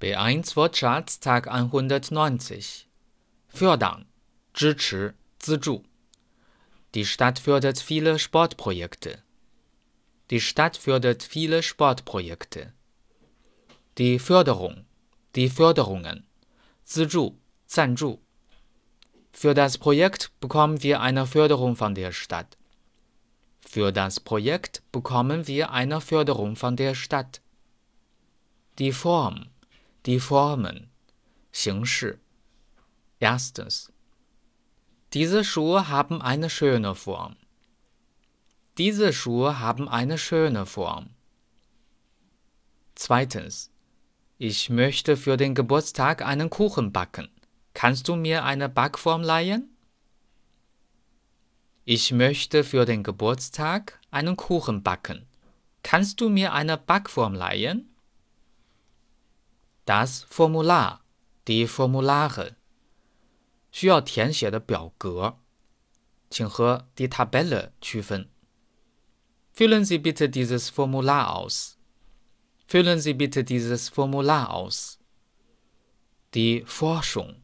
B1 Wortschatz Tag 190 Fördern, 支持、资助。Die Stadt fördert viele Sportprojekte. Die Stadt fördert viele Sportprojekte. Die Förderung, die Förderungen, 资助、赞助。Für das Projekt bekommen wir eine Förderung von der Stadt. Für das Projekt bekommen wir eine Förderung von der Stadt. Die Form, die Formen, 形式。Erstens. Diese Schuhe haben eine schöne Form. Diese Schuhe haben eine schöne Form. Zweitens. Ich möchte für den Geburtstag einen Kuchen backen. Kannst du mir eine Backform leihen? Ich möchte für den Geburtstag einen Kuchen backen. Kannst du mir eine Backform leihen? Das Formular, die Formulare，需要填写的表格，请和 die Tabelle 区分。Füllen Sie bitte dieses Formular aus. Füllen Sie bitte dieses Formular aus. Die Forschung,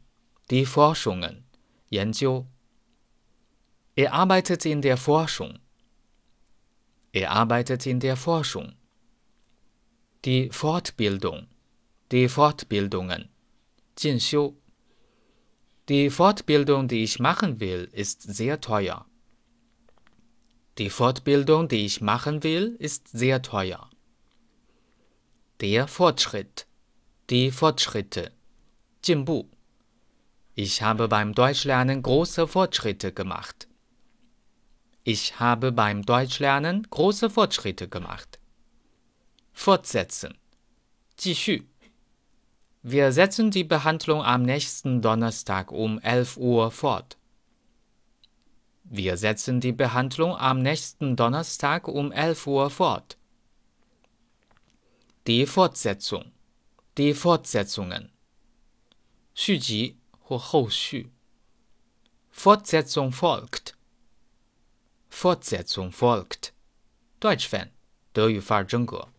die Forschungen, 研究。Er arbeitet in der Forschung. Er arbeitet in der Forschung. Die Fortbildung, die Fortbildungen, 进修。Die Fortbildung, die ich machen will, ist sehr teuer. Die Fortbildung, die ich machen will, ist sehr teuer. Der Fortschritt, die Fortschritte, 进步。Ich habe beim Deutschlernen große Fortschritte gemacht. Ich habe beim Deutschlernen große Fortschritte gemacht. Fortsetzen. 继续。 Wir setzen die Behandlung am nächsten Donnerstag um 11 Uhr fort. Wir setzen die Behandlung am nächsten Donnerstag um 11 Uhr fort. Die Fortsetzung. Die Fortsetzungen. 续集或后续。Fortsetzung folgt. Fortsetzung folgt. Deutsch Fan，德语范儿真格。